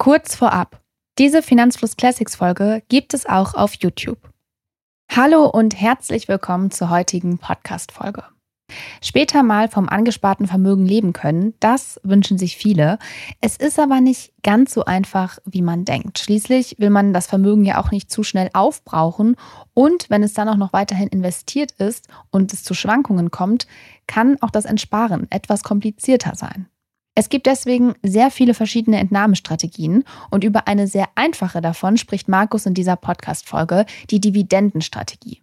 Kurz vorab. Diese Finanzfluss Classics Folge gibt es auch auf YouTube. Hallo und herzlich willkommen zur heutigen Podcast Folge. Später mal vom angesparten Vermögen leben können, das wünschen sich viele. Es ist aber nicht ganz so einfach, wie man denkt. Schließlich will man das Vermögen ja auch nicht zu schnell aufbrauchen und wenn es dann auch noch weiterhin investiert ist und es zu Schwankungen kommt, kann auch das Entsparen etwas komplizierter sein. Es gibt deswegen sehr viele verschiedene Entnahmestrategien und über eine sehr einfache davon spricht Markus in dieser Podcast-Folge, die Dividendenstrategie.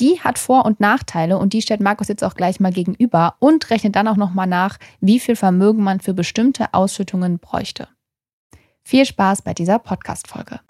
Die hat Vor- und Nachteile und die stellt Markus jetzt auch gleich mal gegenüber und rechnet dann auch nochmal nach, wie viel Vermögen man für bestimmte Ausschüttungen bräuchte. Viel Spaß bei dieser Podcast-Folge.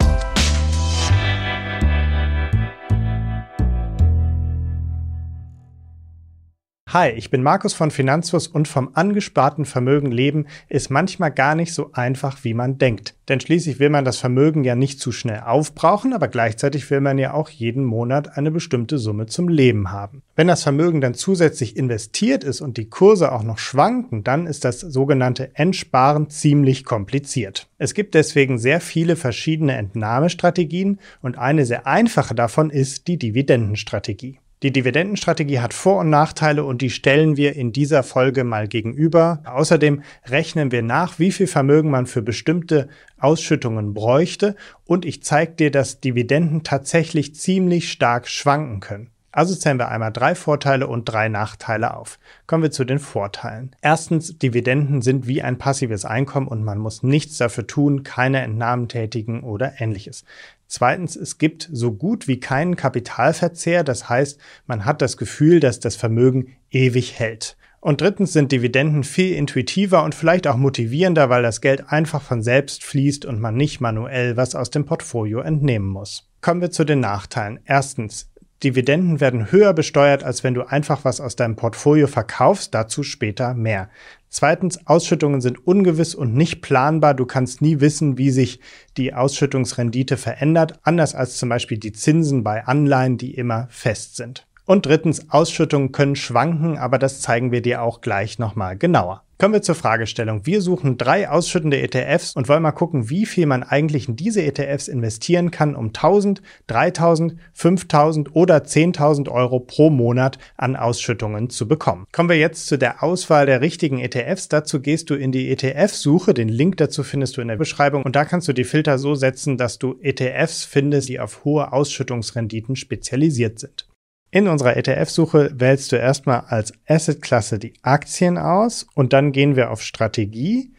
Hi, ich bin Markus von Finanzfluss und vom angesparten Vermögen leben ist manchmal gar nicht so einfach, wie man denkt. Denn schließlich will man das Vermögen ja nicht zu schnell aufbrauchen, aber gleichzeitig will man ja auch jeden Monat eine bestimmte Summe zum Leben haben. Wenn das Vermögen dann zusätzlich investiert ist und die Kurse auch noch schwanken, dann ist das sogenannte Entsparen ziemlich kompliziert. Es gibt deswegen sehr viele verschiedene Entnahmestrategien und eine sehr einfache davon ist die Dividendenstrategie. Die Dividendenstrategie hat Vor- und Nachteile und die stellen wir in dieser Folge mal gegenüber. Außerdem rechnen wir nach, wie viel Vermögen man für bestimmte Ausschüttungen bräuchte und ich zeige dir, dass Dividenden tatsächlich ziemlich stark schwanken können. Also zählen wir einmal drei Vorteile und drei Nachteile auf. Kommen wir zu den Vorteilen. Erstens, Dividenden sind wie ein passives Einkommen und man muss nichts dafür tun, keine Entnahmen tätigen oder ähnliches. Zweitens, es gibt so gut wie keinen Kapitalverzehr, das heißt, man hat das Gefühl, dass das Vermögen ewig hält. Und drittens sind Dividenden viel intuitiver und vielleicht auch motivierender, weil das Geld einfach von selbst fließt und man nicht manuell was aus dem Portfolio entnehmen muss. Kommen wir zu den Nachteilen. Erstens, Dividenden werden höher besteuert, als wenn du einfach was aus deinem Portfolio verkaufst, dazu später mehr. Zweitens, Ausschüttungen sind ungewiss und nicht planbar. Du kannst nie wissen, wie sich die Ausschüttungsrendite verändert, anders als zum Beispiel die Zinsen bei Anleihen, die immer fest sind. Und drittens, Ausschüttungen können schwanken, aber das zeigen wir dir auch gleich nochmal genauer. Kommen wir zur Fragestellung. Wir suchen drei ausschüttende ETFs und wollen mal gucken, wie viel man eigentlich in diese ETFs investieren kann, um 1000, 3000, 5000 oder 10.000 Euro pro Monat an Ausschüttungen zu bekommen. Kommen wir jetzt zu der Auswahl der richtigen ETFs. Dazu gehst du in die ETF-Suche. Den Link dazu findest du in der Beschreibung und da kannst du die Filter so setzen, dass du ETFs findest, die auf hohe Ausschüttungsrenditen spezialisiert sind. In unserer ETF-Suche wählst du erstmal als Asset-Klasse die Aktien aus und dann gehen wir auf Strategie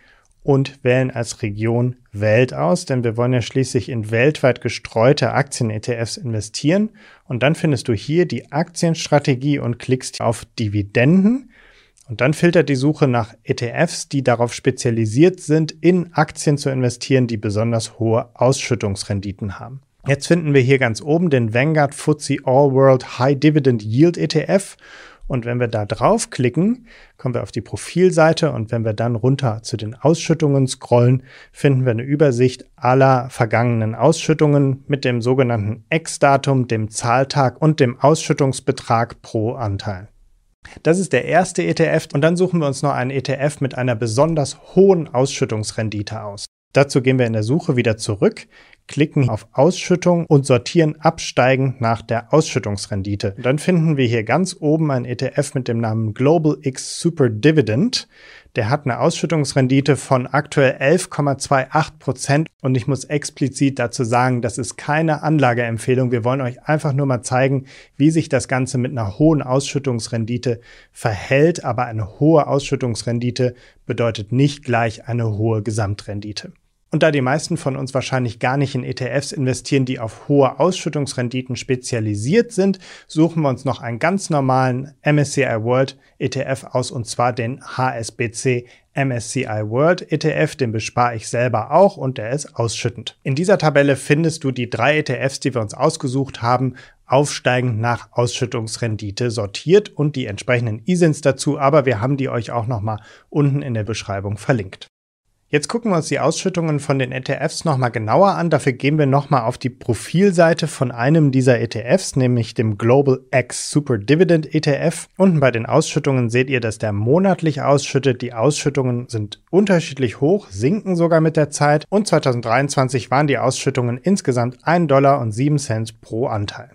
und wählen als Region Welt aus, denn wir wollen ja schließlich in weltweit gestreute Aktien-ETFs investieren. Und dann findest du hier die Aktienstrategie und klickst auf Dividenden. Und dann filtert die Suche nach ETFs, die darauf spezialisiert sind, in Aktien zu investieren, die besonders hohe Ausschüttungsrenditen haben. Jetzt finden wir hier ganz oben den Vanguard FTSE All World High Dividend Yield ETF. Und wenn wir da draufklicken, kommen wir auf die Profilseite und wenn wir dann runter zu den Ausschüttungen scrollen, finden wir eine Übersicht aller vergangenen Ausschüttungen mit dem sogenannten Ex-Datum, dem Zahltag und dem Ausschüttungsbetrag pro Anteil. Das ist der erste ETF und dann suchen wir uns noch einen ETF mit einer besonders hohen Ausschüttungsrendite aus. Dazu gehen wir in der Suche wieder zurück, klicken auf Ausschüttung und sortieren absteigend nach der Ausschüttungsrendite. dann finden wir hier ganz oben ein ETF mit dem Namen Global X Super Dividend. Der hat eine Ausschüttungsrendite von aktuell 11,28 Prozent. Und ich muss explizit dazu sagen, das ist keine Anlageempfehlung. Wir wollen euch einfach nur mal zeigen, wie sich das Ganze mit einer hohen Ausschüttungsrendite verhält. Aber eine hohe Ausschüttungsrendite bedeutet nicht gleich eine hohe Gesamtrendite. Und da die meisten von uns wahrscheinlich gar nicht in ETFs investieren, die auf hohe Ausschüttungsrenditen spezialisiert sind, suchen wir uns noch einen ganz normalen MSCI World ETF aus, und zwar den HSBC MSCI World ETF, den bespare ich selber auch und der ist ausschüttend. In dieser Tabelle findest du die drei ETFs, die wir uns ausgesucht haben, aufsteigend nach Ausschüttungsrendite sortiert und die entsprechenden ISINs dazu, aber wir haben die euch auch nochmal unten in der Beschreibung verlinkt. Jetzt gucken wir uns die Ausschüttungen von den ETFs nochmal genauer an. Dafür gehen wir nochmal auf die Profilseite von einem dieser ETFs, nämlich dem Global X Super Dividend ETF. Unten bei den Ausschüttungen seht ihr, dass der monatlich ausschüttet. Die Ausschüttungen sind unterschiedlich hoch, sinken sogar mit der Zeit. Und 2023 waren die Ausschüttungen insgesamt 1 Dollar und 7 Cent pro Anteil.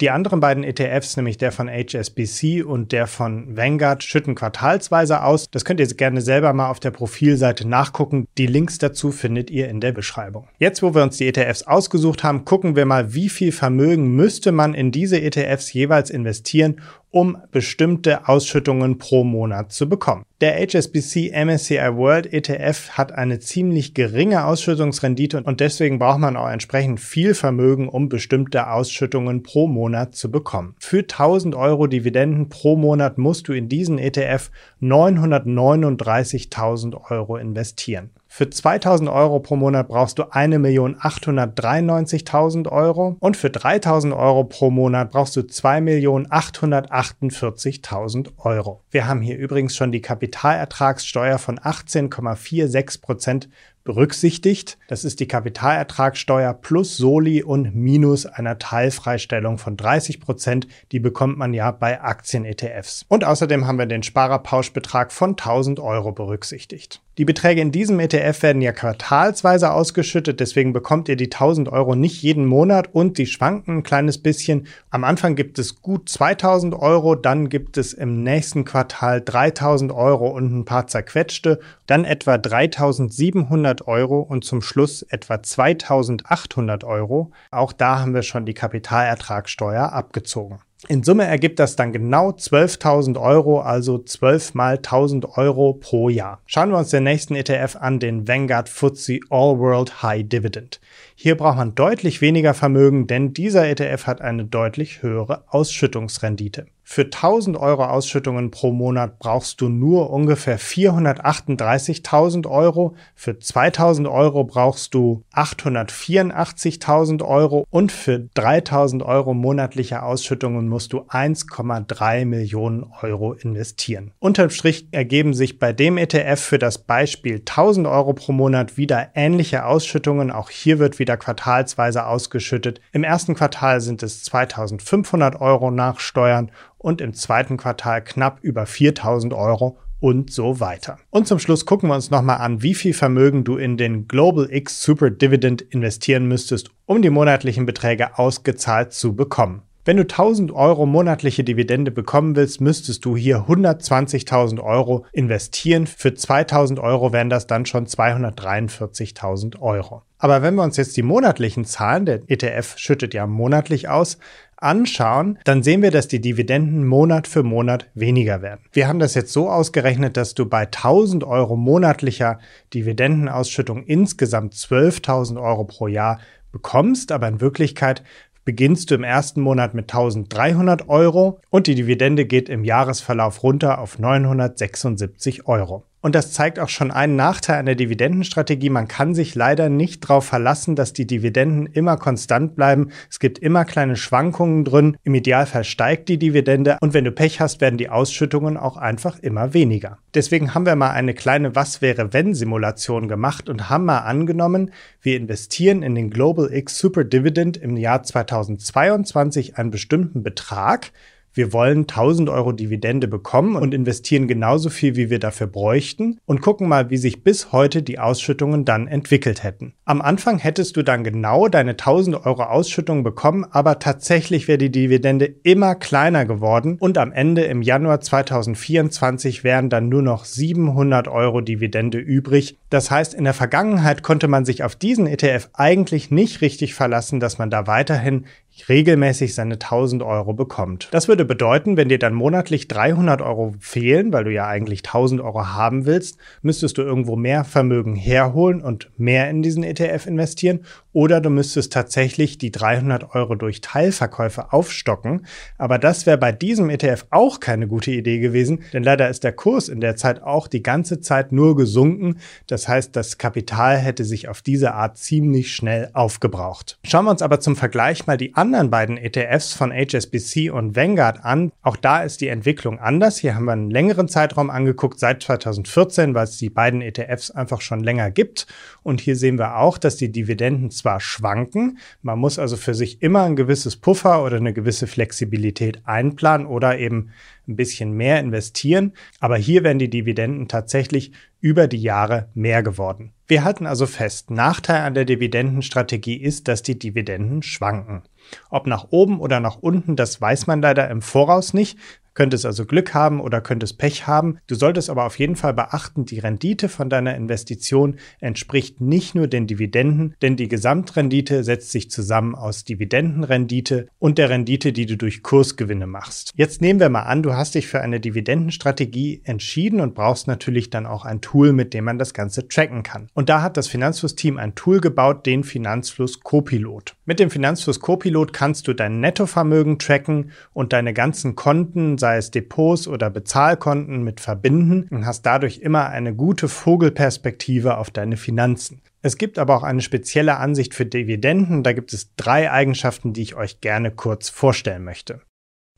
Die anderen beiden ETFs, nämlich der von HSBC und der von Vanguard, schütten quartalsweise aus. Das könnt ihr gerne selber mal auf der Profilseite nachgucken. Die Links dazu findet ihr in der Beschreibung. Jetzt, wo wir uns die ETFs ausgesucht haben, gucken wir mal, wie viel Vermögen müsste man in diese ETFs jeweils investieren, um bestimmte Ausschüttungen pro Monat zu bekommen. Der HSBC MSCI World ETF hat eine ziemlich geringe Ausschüttungsrendite und deswegen braucht man auch entsprechend viel Vermögen, um bestimmte Ausschüttungen pro Monat zu bekommen. Für 1000 Euro Dividenden pro Monat musst du in diesen ETF 939.000 Euro investieren. Für 2000 Euro pro Monat brauchst du 1.893.000 Euro und für 3000 Euro pro Monat brauchst du 2.848.000 Euro. Wir haben hier übrigens schon die Kapitalertragssteuer von 18,46 Prozent berücksichtigt. Das ist die Kapitalertragssteuer plus Soli und minus einer Teilfreistellung von 30 Prozent. Die bekommt man ja bei Aktien-ETFs. Und außerdem haben wir den Sparerpauschbetrag von 1000 Euro berücksichtigt. Die Beträge in diesem ETF werden ja quartalsweise ausgeschüttet, deswegen bekommt ihr die 1000 Euro nicht jeden Monat und die schwanken ein kleines bisschen. Am Anfang gibt es gut 2000 Euro, dann gibt es im nächsten Quartal 3000 Euro und ein paar zerquetschte, dann etwa 3700 Euro und zum Schluss etwa 2800 Euro. Auch da haben wir schon die Kapitalertragssteuer abgezogen. In Summe ergibt das dann genau 12.000 Euro, also 12 mal 1.000 Euro pro Jahr. Schauen wir uns den nächsten ETF an, den Vanguard FTSE All World High Dividend. Hier braucht man deutlich weniger Vermögen, denn dieser ETF hat eine deutlich höhere Ausschüttungsrendite. Für 1000 Euro Ausschüttungen pro Monat brauchst du nur ungefähr 438.000 Euro. Für 2000 Euro brauchst du 884.000 Euro und für 3000 Euro monatliche Ausschüttungen musst du 1,3 Millionen Euro investieren. Unterm Strich ergeben sich bei dem ETF für das Beispiel 1000 Euro pro Monat wieder ähnliche Ausschüttungen. Auch hier wird wieder quartalsweise ausgeschüttet. Im ersten Quartal sind es 2500 Euro nach Steuern und im zweiten Quartal knapp über 4000 Euro und so weiter. Und zum Schluss gucken wir uns nochmal an, wie viel Vermögen du in den Global X Super Dividend investieren müsstest, um die monatlichen Beträge ausgezahlt zu bekommen. Wenn du 1000 Euro monatliche Dividende bekommen willst, müsstest du hier 120.000 Euro investieren. Für 2000 Euro wären das dann schon 243.000 Euro. Aber wenn wir uns jetzt die monatlichen Zahlen, der ETF schüttet ja monatlich aus, anschauen, dann sehen wir, dass die Dividenden Monat für Monat weniger werden. Wir haben das jetzt so ausgerechnet, dass du bei 1000 Euro monatlicher Dividendenausschüttung insgesamt 12.000 Euro pro Jahr bekommst, aber in Wirklichkeit beginnst du im ersten Monat mit 1300 Euro und die Dividende geht im Jahresverlauf runter auf 976 Euro. Und das zeigt auch schon einen Nachteil der Dividendenstrategie. Man kann sich leider nicht darauf verlassen, dass die Dividenden immer konstant bleiben. Es gibt immer kleine Schwankungen drin. Im Idealfall steigt die Dividende und wenn du Pech hast, werden die Ausschüttungen auch einfach immer weniger. Deswegen haben wir mal eine kleine Was wäre wenn Simulation gemacht und haben mal angenommen, wir investieren in den Global X Super Dividend im Jahr 2022 einen bestimmten Betrag wir wollen 1000 Euro Dividende bekommen und investieren genauso viel, wie wir dafür bräuchten und gucken mal, wie sich bis heute die Ausschüttungen dann entwickelt hätten. Am Anfang hättest du dann genau deine 1000 Euro Ausschüttung bekommen, aber tatsächlich wäre die Dividende immer kleiner geworden und am Ende im Januar 2024 wären dann nur noch 700 Euro Dividende übrig. Das heißt, in der Vergangenheit konnte man sich auf diesen ETF eigentlich nicht richtig verlassen, dass man da weiterhin regelmäßig seine 1000 Euro bekommt. Das würde bedeuten, wenn dir dann monatlich 300 Euro fehlen, weil du ja eigentlich 1000 Euro haben willst, müsstest du irgendwo mehr Vermögen herholen und mehr in diesen ETF investieren oder du müsstest tatsächlich die 300 Euro durch Teilverkäufe aufstocken. Aber das wäre bei diesem ETF auch keine gute Idee gewesen, denn leider ist der Kurs in der Zeit auch die ganze Zeit nur gesunken. Das heißt, das Kapital hätte sich auf diese Art ziemlich schnell aufgebraucht. Schauen wir uns aber zum Vergleich mal die anderen beiden ETFs von HSBC und Vanguard an. Auch da ist die Entwicklung anders. Hier haben wir einen längeren Zeitraum angeguckt, seit 2014, weil es die beiden ETFs einfach schon länger gibt. Und hier sehen wir auch, dass die Dividenden zwar schwanken, man muss also für sich immer ein gewisses Puffer oder eine gewisse Flexibilität einplanen oder eben ein bisschen mehr investieren. Aber hier werden die Dividenden tatsächlich über die Jahre mehr geworden. Wir halten also fest, Nachteil an der Dividendenstrategie ist, dass die Dividenden schwanken. Ob nach oben oder nach unten, das weiß man leider im Voraus nicht könntest also Glück haben oder könntest Pech haben. Du solltest aber auf jeden Fall beachten, die Rendite von deiner Investition entspricht nicht nur den Dividenden, denn die Gesamtrendite setzt sich zusammen aus Dividendenrendite und der Rendite, die du durch Kursgewinne machst. Jetzt nehmen wir mal an, du hast dich für eine Dividendenstrategie entschieden und brauchst natürlich dann auch ein Tool, mit dem man das Ganze tracken kann. Und da hat das Finanzfluss-Team ein Tool gebaut, den Finanzfluss Copilot. Mit dem Finanzfluss Copilot kannst du dein Nettovermögen tracken und deine ganzen Konten, sei es Depots oder Bezahlkonten mit verbinden und hast dadurch immer eine gute Vogelperspektive auf deine Finanzen. Es gibt aber auch eine spezielle Ansicht für Dividenden. Da gibt es drei Eigenschaften, die ich euch gerne kurz vorstellen möchte.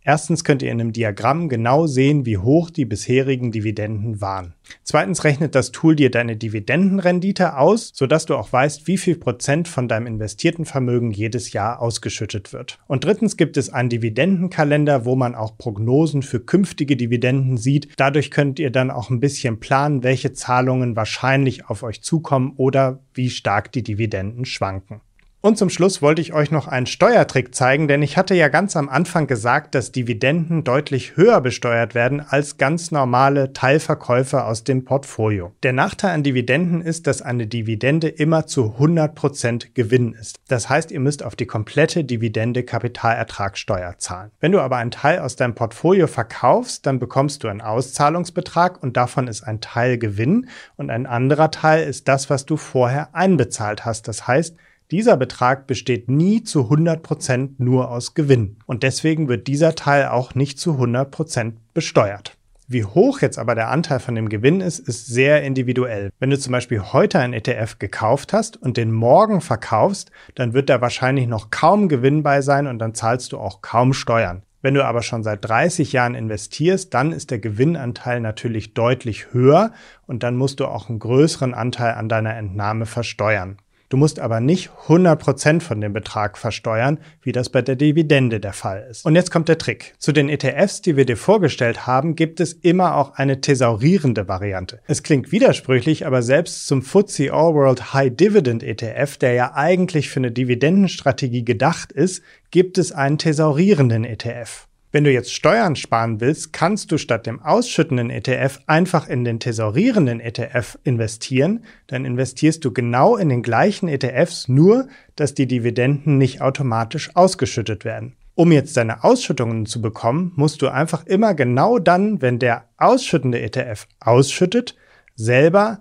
Erstens könnt ihr in einem Diagramm genau sehen, wie hoch die bisherigen Dividenden waren. Zweitens rechnet das Tool dir deine Dividendenrendite aus, sodass du auch weißt, wie viel Prozent von deinem investierten Vermögen jedes Jahr ausgeschüttet wird. Und drittens gibt es einen Dividendenkalender, wo man auch Prognosen für künftige Dividenden sieht. Dadurch könnt ihr dann auch ein bisschen planen, welche Zahlungen wahrscheinlich auf euch zukommen oder wie stark die Dividenden schwanken. Und zum Schluss wollte ich euch noch einen Steuertrick zeigen, denn ich hatte ja ganz am Anfang gesagt, dass Dividenden deutlich höher besteuert werden als ganz normale Teilverkäufe aus dem Portfolio. Der Nachteil an Dividenden ist, dass eine Dividende immer zu 100% Gewinn ist. Das heißt, ihr müsst auf die komplette Dividende Kapitalertragssteuer zahlen. Wenn du aber einen Teil aus deinem Portfolio verkaufst, dann bekommst du einen Auszahlungsbetrag und davon ist ein Teil Gewinn und ein anderer Teil ist das, was du vorher einbezahlt hast. Das heißt, dieser Betrag besteht nie zu 100% nur aus Gewinn und deswegen wird dieser Teil auch nicht zu 100% besteuert. Wie hoch jetzt aber der Anteil von dem Gewinn ist, ist sehr individuell. Wenn du zum Beispiel heute ein ETF gekauft hast und den morgen verkaufst, dann wird da wahrscheinlich noch kaum Gewinn bei sein und dann zahlst du auch kaum Steuern. Wenn du aber schon seit 30 Jahren investierst, dann ist der Gewinnanteil natürlich deutlich höher und dann musst du auch einen größeren Anteil an deiner Entnahme versteuern. Du musst aber nicht 100% von dem Betrag versteuern, wie das bei der Dividende der Fall ist. Und jetzt kommt der Trick. Zu den ETFs, die wir dir vorgestellt haben, gibt es immer auch eine thesaurierende Variante. Es klingt widersprüchlich, aber selbst zum FTSE All World High Dividend ETF, der ja eigentlich für eine Dividendenstrategie gedacht ist, gibt es einen thesaurierenden ETF. Wenn du jetzt Steuern sparen willst, kannst du statt dem ausschüttenden ETF einfach in den tesorierenden ETF investieren. Dann investierst du genau in den gleichen ETFs, nur dass die Dividenden nicht automatisch ausgeschüttet werden. Um jetzt deine Ausschüttungen zu bekommen, musst du einfach immer genau dann, wenn der ausschüttende ETF ausschüttet, selber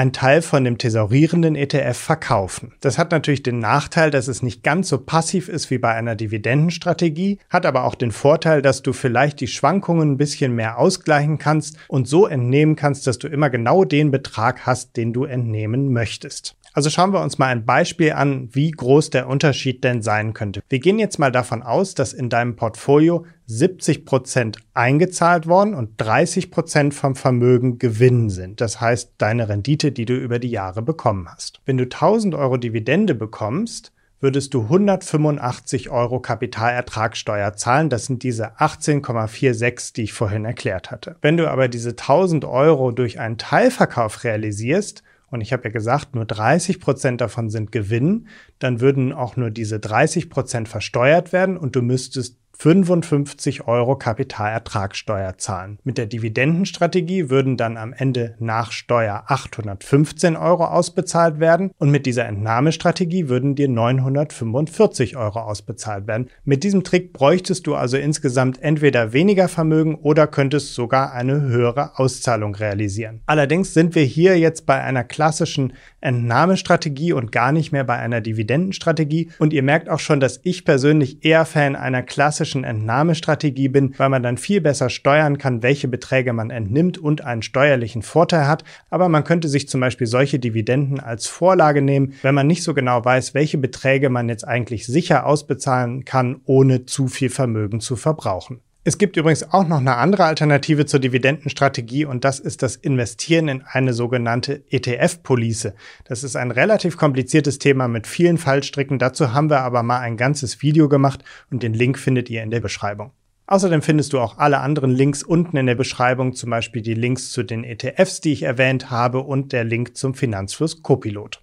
einen Teil von dem tesorierenden ETF verkaufen. Das hat natürlich den Nachteil, dass es nicht ganz so passiv ist wie bei einer Dividendenstrategie, hat aber auch den Vorteil, dass du vielleicht die Schwankungen ein bisschen mehr ausgleichen kannst und so entnehmen kannst, dass du immer genau den Betrag hast, den du entnehmen möchtest. Also schauen wir uns mal ein Beispiel an, wie groß der Unterschied denn sein könnte. Wir gehen jetzt mal davon aus, dass in deinem Portfolio 70 Prozent eingezahlt worden und 30 Prozent vom Vermögen Gewinn sind. Das heißt, deine Rendite, die du über die Jahre bekommen hast. Wenn du 1000 Euro Dividende bekommst, würdest du 185 Euro Kapitalertragssteuer zahlen. Das sind diese 18,46, die ich vorhin erklärt hatte. Wenn du aber diese 1000 Euro durch einen Teilverkauf realisierst, und ich habe ja gesagt, nur 30 Prozent davon sind Gewinn, dann würden auch nur diese 30 Prozent versteuert werden und du müsstest 55 Euro Kapitalertragssteuer zahlen. Mit der Dividendenstrategie würden dann am Ende nach Steuer 815 Euro ausbezahlt werden und mit dieser Entnahmestrategie würden dir 945 Euro ausbezahlt werden. Mit diesem Trick bräuchtest du also insgesamt entweder weniger Vermögen oder könntest sogar eine höhere Auszahlung realisieren. Allerdings sind wir hier jetzt bei einer klassischen Entnahmestrategie und gar nicht mehr bei einer Dividendenstrategie und ihr merkt auch schon, dass ich persönlich eher Fan einer klassischen klassischen Entnahmestrategie bin, weil man dann viel besser steuern kann, welche Beträge man entnimmt und einen steuerlichen Vorteil hat. Aber man könnte sich zum Beispiel solche Dividenden als Vorlage nehmen, wenn man nicht so genau weiß, welche Beträge man jetzt eigentlich sicher ausbezahlen kann, ohne zu viel Vermögen zu verbrauchen. Es gibt übrigens auch noch eine andere Alternative zur Dividendenstrategie und das ist das Investieren in eine sogenannte ETF-Police. Das ist ein relativ kompliziertes Thema mit vielen Fallstricken. Dazu haben wir aber mal ein ganzes Video gemacht und den Link findet ihr in der Beschreibung. Außerdem findest du auch alle anderen Links unten in der Beschreibung, zum Beispiel die Links zu den ETFs, die ich erwähnt habe und der Link zum Finanzfluss Copilot.